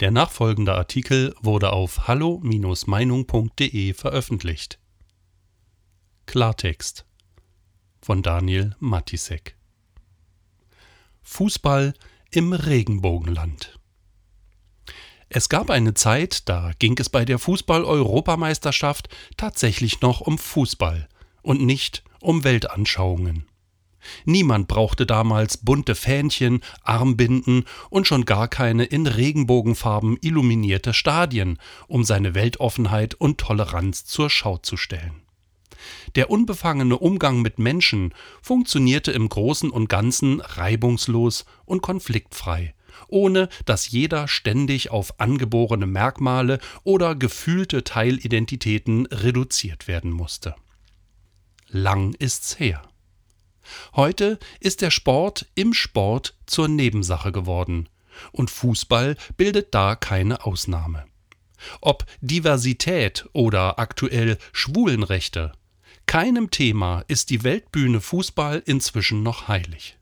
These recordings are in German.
Der nachfolgende Artikel wurde auf hallo-meinung.de veröffentlicht. Klartext von Daniel Matisek Fußball im Regenbogenland Es gab eine Zeit, da ging es bei der Fußball-Europameisterschaft tatsächlich noch um Fußball und nicht um Weltanschauungen. Niemand brauchte damals bunte Fähnchen, Armbinden und schon gar keine in Regenbogenfarben illuminierte Stadien, um seine Weltoffenheit und Toleranz zur Schau zu stellen. Der unbefangene Umgang mit Menschen funktionierte im Großen und Ganzen reibungslos und konfliktfrei, ohne dass jeder ständig auf angeborene Merkmale oder gefühlte Teilidentitäten reduziert werden musste. Lang ist's her. Heute ist der Sport im Sport zur Nebensache geworden, und Fußball bildet da keine Ausnahme. Ob Diversität oder aktuell Schwulenrechte, keinem Thema ist die Weltbühne Fußball inzwischen noch heilig.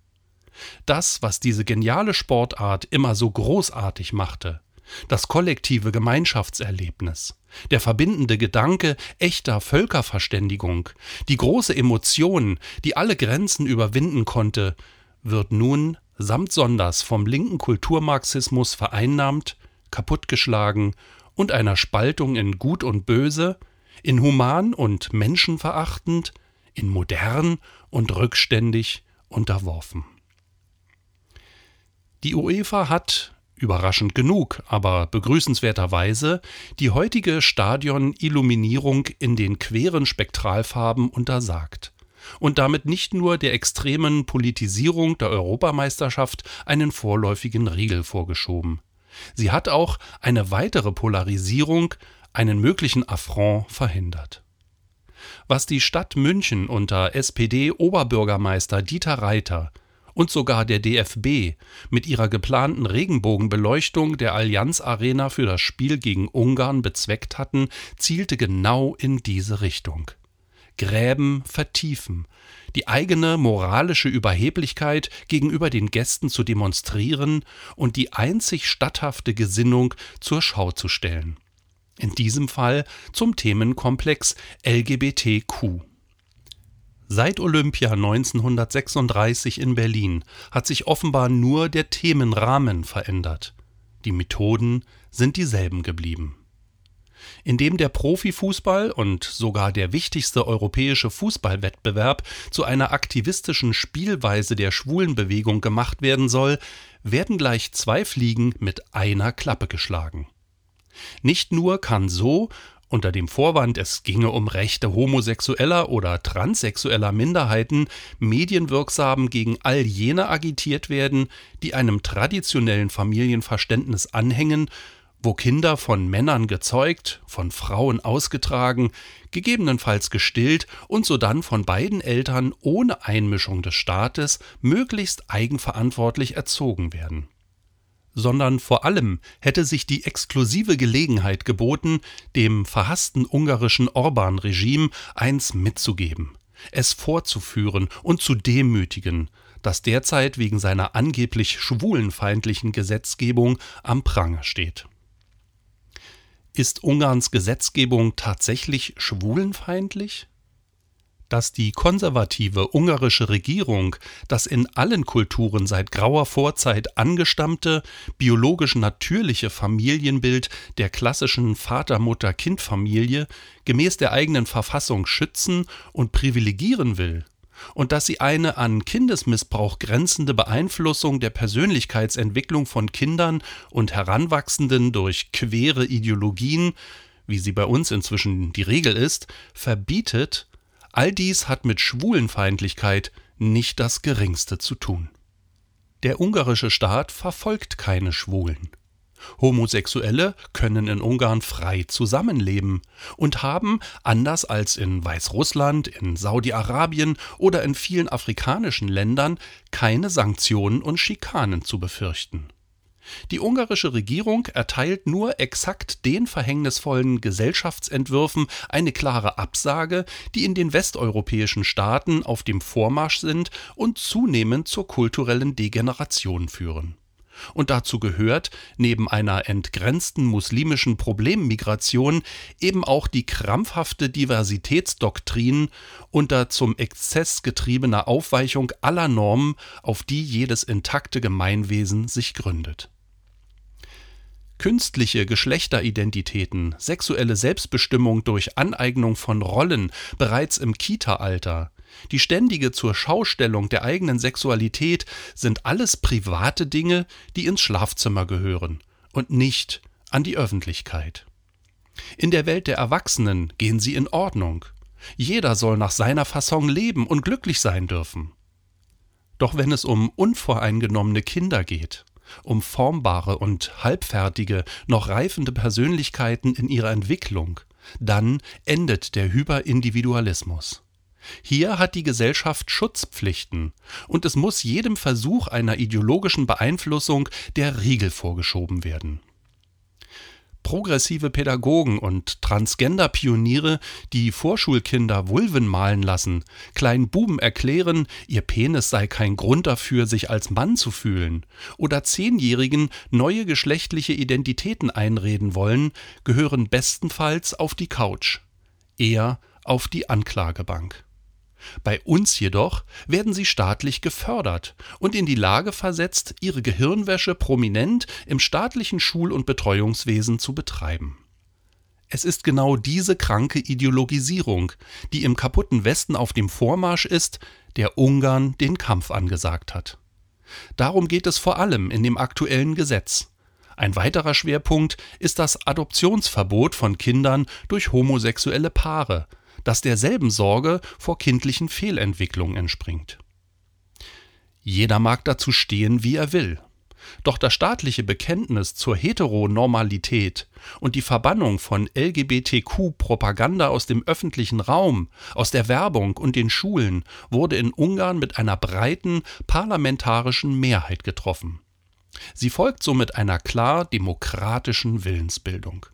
Das, was diese geniale Sportart immer so großartig machte, das kollektive Gemeinschaftserlebnis, der verbindende Gedanke echter Völkerverständigung, die große Emotion, die alle Grenzen überwinden konnte, wird nun samt sonders vom linken Kulturmarxismus vereinnahmt, kaputtgeschlagen und einer Spaltung in Gut und Böse, in human und menschenverachtend, in modern und rückständig unterworfen. Die UEFA hat überraschend genug, aber begrüßenswerterweise die heutige Stadion-Illuminierung in den queren Spektralfarben untersagt und damit nicht nur der extremen Politisierung der Europameisterschaft einen vorläufigen Riegel vorgeschoben. Sie hat auch eine weitere Polarisierung, einen möglichen Affront verhindert. Was die Stadt München unter SPD-Oberbürgermeister Dieter Reiter und sogar der DFB mit ihrer geplanten Regenbogenbeleuchtung der Allianz Arena für das Spiel gegen Ungarn bezweckt hatten, zielte genau in diese Richtung. Gräben vertiefen, die eigene moralische Überheblichkeit gegenüber den Gästen zu demonstrieren und die einzig statthafte Gesinnung zur Schau zu stellen. In diesem Fall zum Themenkomplex LGBTQ. Seit Olympia 1936 in Berlin hat sich offenbar nur der Themenrahmen verändert. Die Methoden sind dieselben geblieben. Indem der Profifußball und sogar der wichtigste europäische Fußballwettbewerb zu einer aktivistischen Spielweise der Schwulenbewegung gemacht werden soll, werden gleich zwei Fliegen mit einer Klappe geschlagen. Nicht nur kann so unter dem Vorwand, es ginge um Rechte homosexueller oder transsexueller Minderheiten, medienwirksam gegen all jene agitiert werden, die einem traditionellen Familienverständnis anhängen, wo Kinder von Männern gezeugt, von Frauen ausgetragen, gegebenenfalls gestillt und sodann von beiden Eltern ohne Einmischung des Staates möglichst eigenverantwortlich erzogen werden sondern vor allem hätte sich die exklusive Gelegenheit geboten, dem verhassten ungarischen Orban-Regime eins mitzugeben, es vorzuführen und zu demütigen, das derzeit wegen seiner angeblich schwulenfeindlichen Gesetzgebung am Pranger steht. Ist Ungarns Gesetzgebung tatsächlich schwulenfeindlich? Dass die konservative ungarische Regierung das in allen Kulturen seit grauer Vorzeit angestammte, biologisch natürliche Familienbild der klassischen Vater-Mutter-Kind-Familie gemäß der eigenen Verfassung schützen und privilegieren will, und dass sie eine an Kindesmissbrauch grenzende Beeinflussung der Persönlichkeitsentwicklung von Kindern und Heranwachsenden durch quere Ideologien, wie sie bei uns inzwischen die Regel ist, verbietet, All dies hat mit Schwulenfeindlichkeit nicht das geringste zu tun. Der ungarische Staat verfolgt keine Schwulen. Homosexuelle können in Ungarn frei zusammenleben und haben, anders als in Weißrussland, in Saudi-Arabien oder in vielen afrikanischen Ländern, keine Sanktionen und Schikanen zu befürchten. Die ungarische Regierung erteilt nur exakt den verhängnisvollen Gesellschaftsentwürfen eine klare Absage, die in den westeuropäischen Staaten auf dem Vormarsch sind und zunehmend zur kulturellen Degeneration führen. Und dazu gehört, neben einer entgrenzten muslimischen Problemmigration, eben auch die krampfhafte Diversitätsdoktrin unter zum Exzess getriebener Aufweichung aller Normen, auf die jedes intakte Gemeinwesen sich gründet. Künstliche Geschlechteridentitäten, sexuelle Selbstbestimmung durch Aneignung von Rollen bereits im Kita-Alter, die ständige Zurschaustellung der eigenen Sexualität sind alles private Dinge, die ins Schlafzimmer gehören und nicht an die Öffentlichkeit. In der Welt der Erwachsenen gehen sie in Ordnung. Jeder soll nach seiner Fasson leben und glücklich sein dürfen. Doch wenn es um unvoreingenommene Kinder geht, um formbare und halbfertige, noch reifende Persönlichkeiten in ihrer Entwicklung, dann endet der Hyperindividualismus. Hier hat die Gesellschaft Schutzpflichten, und es muss jedem Versuch einer ideologischen Beeinflussung der Riegel vorgeschoben werden. Progressive Pädagogen und Transgender-Pioniere, die Vorschulkinder Vulven malen lassen, kleinen Buben erklären, ihr Penis sei kein Grund dafür, sich als Mann zu fühlen, oder Zehnjährigen neue geschlechtliche Identitäten einreden wollen, gehören bestenfalls auf die Couch, eher auf die Anklagebank. Bei uns jedoch werden sie staatlich gefördert und in die Lage versetzt, ihre Gehirnwäsche prominent im staatlichen Schul- und Betreuungswesen zu betreiben. Es ist genau diese kranke Ideologisierung, die im kaputten Westen auf dem Vormarsch ist, der Ungarn den Kampf angesagt hat. Darum geht es vor allem in dem aktuellen Gesetz. Ein weiterer Schwerpunkt ist das Adoptionsverbot von Kindern durch homosexuelle Paare, das derselben Sorge vor kindlichen Fehlentwicklungen entspringt. Jeder mag dazu stehen, wie er will. Doch das staatliche Bekenntnis zur Heteronormalität und die Verbannung von LGBTQ-Propaganda aus dem öffentlichen Raum, aus der Werbung und den Schulen wurde in Ungarn mit einer breiten parlamentarischen Mehrheit getroffen. Sie folgt somit einer klar demokratischen Willensbildung.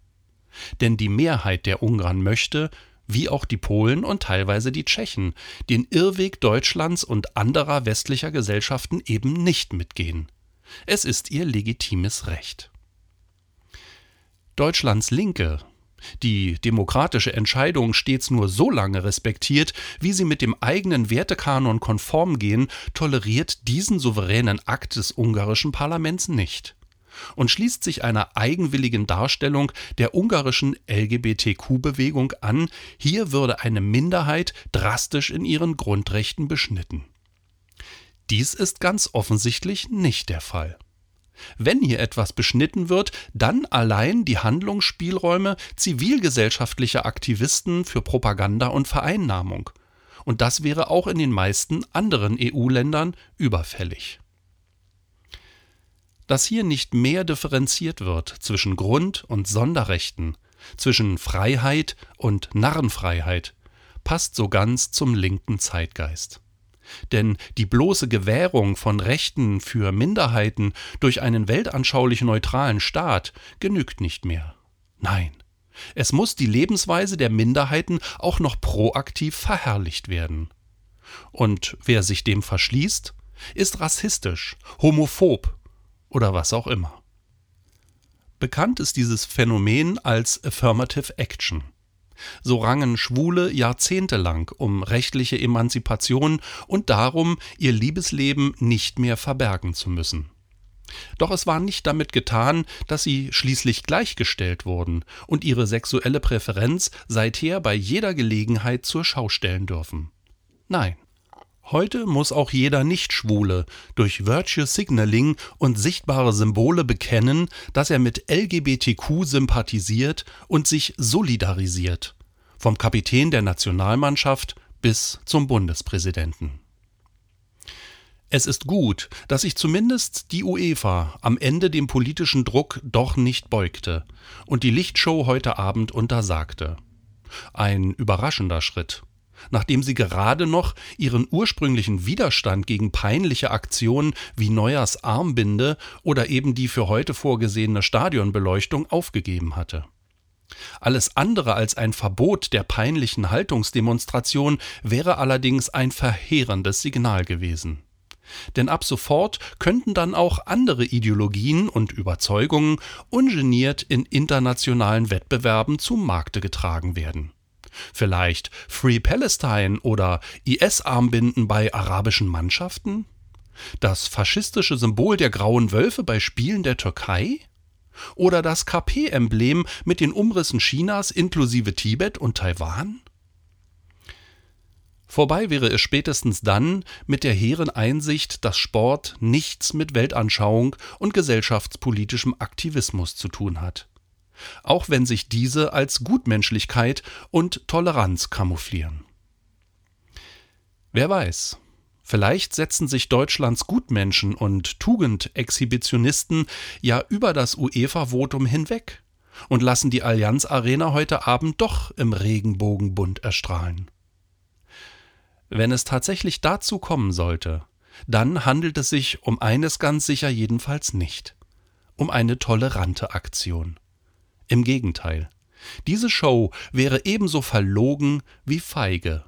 Denn die Mehrheit der Ungarn möchte, wie auch die Polen und teilweise die Tschechen, den Irrweg Deutschlands und anderer westlicher Gesellschaften eben nicht mitgehen. Es ist ihr legitimes Recht. Deutschlands Linke, die demokratische Entscheidung stets nur so lange respektiert, wie sie mit dem eigenen Wertekanon konform gehen, toleriert diesen souveränen Akt des ungarischen Parlaments nicht und schließt sich einer eigenwilligen Darstellung der ungarischen LGBTQ-Bewegung an, hier würde eine Minderheit drastisch in ihren Grundrechten beschnitten. Dies ist ganz offensichtlich nicht der Fall. Wenn hier etwas beschnitten wird, dann allein die Handlungsspielräume zivilgesellschaftlicher Aktivisten für Propaganda und Vereinnahmung. Und das wäre auch in den meisten anderen EU-Ländern überfällig dass hier nicht mehr differenziert wird zwischen Grund- und Sonderrechten, zwischen Freiheit und Narrenfreiheit, passt so ganz zum linken Zeitgeist. Denn die bloße Gewährung von Rechten für Minderheiten durch einen weltanschaulich neutralen Staat genügt nicht mehr. Nein, es muss die Lebensweise der Minderheiten auch noch proaktiv verherrlicht werden. Und wer sich dem verschließt, ist rassistisch, homophob oder was auch immer. Bekannt ist dieses Phänomen als Affirmative Action. So rangen Schwule jahrzehntelang um rechtliche Emanzipation und darum, ihr Liebesleben nicht mehr verbergen zu müssen. Doch es war nicht damit getan, dass sie schließlich gleichgestellt wurden und ihre sexuelle Präferenz seither bei jeder Gelegenheit zur Schau stellen dürfen. Nein, Heute muss auch jeder Nichtschwule durch Virtue Signaling und sichtbare Symbole bekennen, dass er mit LGBTQ sympathisiert und sich solidarisiert. Vom Kapitän der Nationalmannschaft bis zum Bundespräsidenten. Es ist gut, dass sich zumindest die UEFA am Ende dem politischen Druck doch nicht beugte und die Lichtshow heute Abend untersagte. Ein überraschender Schritt nachdem sie gerade noch ihren ursprünglichen Widerstand gegen peinliche Aktionen wie Neuers Armbinde oder eben die für heute vorgesehene Stadionbeleuchtung aufgegeben hatte. Alles andere als ein Verbot der peinlichen Haltungsdemonstration wäre allerdings ein verheerendes Signal gewesen. Denn ab sofort könnten dann auch andere Ideologien und Überzeugungen ungeniert in internationalen Wettbewerben zu Markte getragen werden. Vielleicht Free Palestine oder IS-Armbinden bei arabischen Mannschaften? Das faschistische Symbol der grauen Wölfe bei Spielen der Türkei? Oder das KP-Emblem mit den Umrissen Chinas inklusive Tibet und Taiwan? Vorbei wäre es spätestens dann mit der hehren Einsicht, dass Sport nichts mit Weltanschauung und gesellschaftspolitischem Aktivismus zu tun hat. Auch wenn sich diese als Gutmenschlichkeit und Toleranz camouflieren. Wer weiß, Vielleicht setzen sich Deutschlands Gutmenschen und Tugendexhibitionisten ja über das UEFA-Votum hinweg und lassen die Allianz Arena heute Abend doch im Regenbogenbund erstrahlen. Wenn es tatsächlich dazu kommen sollte, dann handelt es sich um eines ganz sicher jedenfalls nicht. Um eine tolerante Aktion. Im Gegenteil. Diese Show wäre ebenso verlogen wie feige.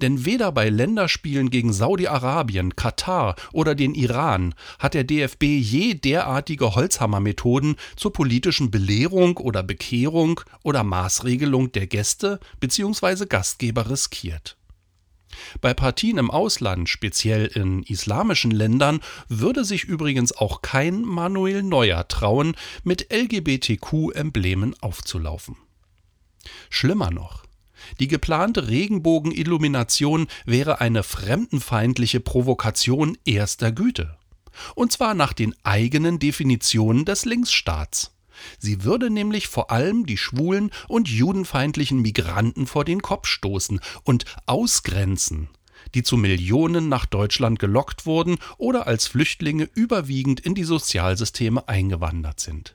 Denn weder bei Länderspielen gegen Saudi-Arabien, Katar oder den Iran hat der DFB je derartige Holzhammermethoden zur politischen Belehrung oder Bekehrung oder Maßregelung der Gäste bzw. Gastgeber riskiert. Bei Partien im Ausland, speziell in islamischen Ländern, würde sich übrigens auch kein Manuel Neuer trauen, mit LGBTQ-Emblemen aufzulaufen. Schlimmer noch, die geplante Regenbogenillumination wäre eine fremdenfeindliche Provokation erster Güte. Und zwar nach den eigenen Definitionen des Linksstaats. Sie würde nämlich vor allem die schwulen und judenfeindlichen Migranten vor den Kopf stoßen und ausgrenzen, die zu Millionen nach Deutschland gelockt wurden oder als Flüchtlinge überwiegend in die Sozialsysteme eingewandert sind.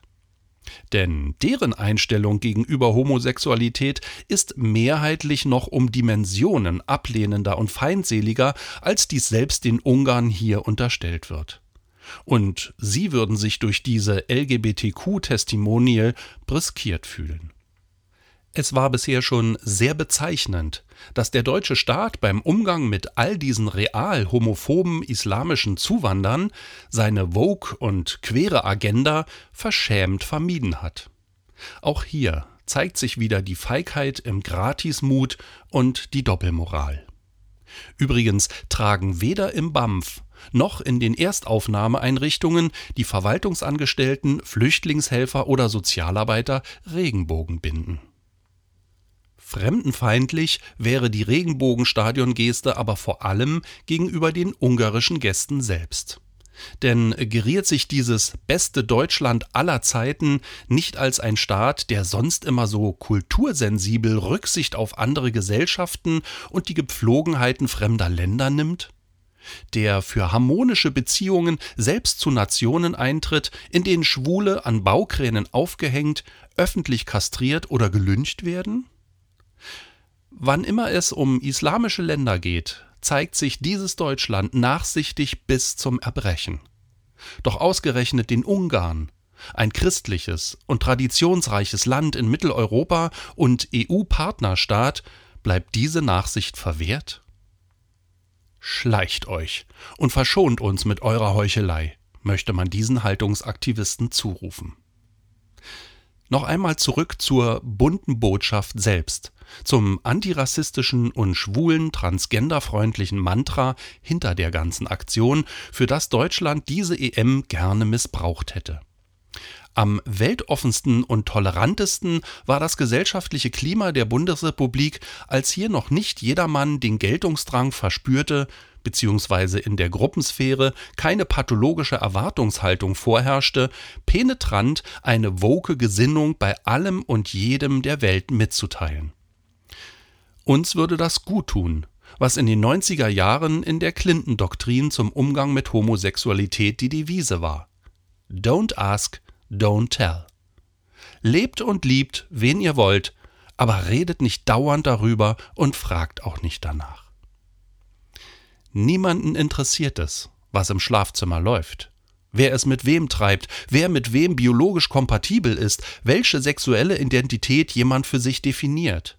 Denn deren Einstellung gegenüber Homosexualität ist mehrheitlich noch um Dimensionen ablehnender und feindseliger, als dies selbst den Ungarn hier unterstellt wird. Und sie würden sich durch diese LGBTQ-Testimonial briskiert fühlen. Es war bisher schon sehr bezeichnend, dass der deutsche Staat beim Umgang mit all diesen real homophoben islamischen Zuwandern seine Vogue und quere Agenda verschämt vermieden hat. Auch hier zeigt sich wieder die Feigheit im Gratismut und die Doppelmoral. Übrigens tragen weder im BAMF noch in den Erstaufnahmeeinrichtungen die Verwaltungsangestellten, Flüchtlingshelfer oder Sozialarbeiter Regenbogenbinden. Fremdenfeindlich wäre die Regenbogenstadiongeste aber vor allem gegenüber den ungarischen Gästen selbst. Denn geriert sich dieses beste Deutschland aller Zeiten nicht als ein Staat, der sonst immer so kultursensibel Rücksicht auf andere Gesellschaften und die Gepflogenheiten fremder Länder nimmt? Der für harmonische Beziehungen selbst zu Nationen eintritt, in denen Schwule an Baukränen aufgehängt, öffentlich kastriert oder gelyncht werden? Wann immer es um islamische Länder geht, zeigt sich dieses Deutschland nachsichtig bis zum Erbrechen. Doch ausgerechnet den Ungarn, ein christliches und traditionsreiches Land in Mitteleuropa und EU-Partnerstaat, bleibt diese Nachsicht verwehrt? Schleicht euch und verschont uns mit eurer Heuchelei, möchte man diesen Haltungsaktivisten zurufen. Noch einmal zurück zur bunten Botschaft selbst, zum antirassistischen und schwulen, transgenderfreundlichen Mantra hinter der ganzen Aktion, für das Deutschland diese EM gerne missbraucht hätte. Am weltoffensten und tolerantesten war das gesellschaftliche Klima der Bundesrepublik, als hier noch nicht jedermann den Geltungsdrang verspürte, beziehungsweise in der Gruppensphäre keine pathologische Erwartungshaltung vorherrschte, penetrant eine woke Gesinnung bei allem und jedem der Welt mitzuteilen. Uns würde das gut tun, was in den 90er Jahren in der Clinton-Doktrin zum Umgang mit Homosexualität die Devise war. Don't ask, don't tell. Lebt und liebt, wen ihr wollt, aber redet nicht dauernd darüber und fragt auch nicht danach. Niemanden interessiert es, was im Schlafzimmer läuft, wer es mit wem treibt, wer mit wem biologisch kompatibel ist, welche sexuelle Identität jemand für sich definiert.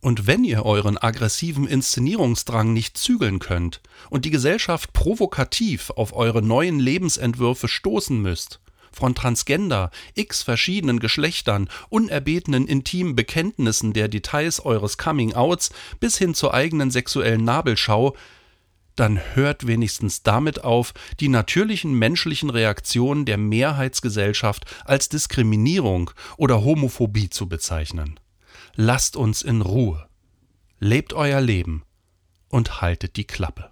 Und wenn ihr euren aggressiven Inszenierungsdrang nicht zügeln könnt und die Gesellschaft provokativ auf eure neuen Lebensentwürfe stoßen müsst, von Transgender, x verschiedenen Geschlechtern, unerbetenen intimen Bekenntnissen der Details eures Coming-outs bis hin zur eigenen sexuellen Nabelschau, dann hört wenigstens damit auf, die natürlichen menschlichen Reaktionen der Mehrheitsgesellschaft als Diskriminierung oder Homophobie zu bezeichnen. Lasst uns in Ruhe. Lebt euer Leben und haltet die Klappe.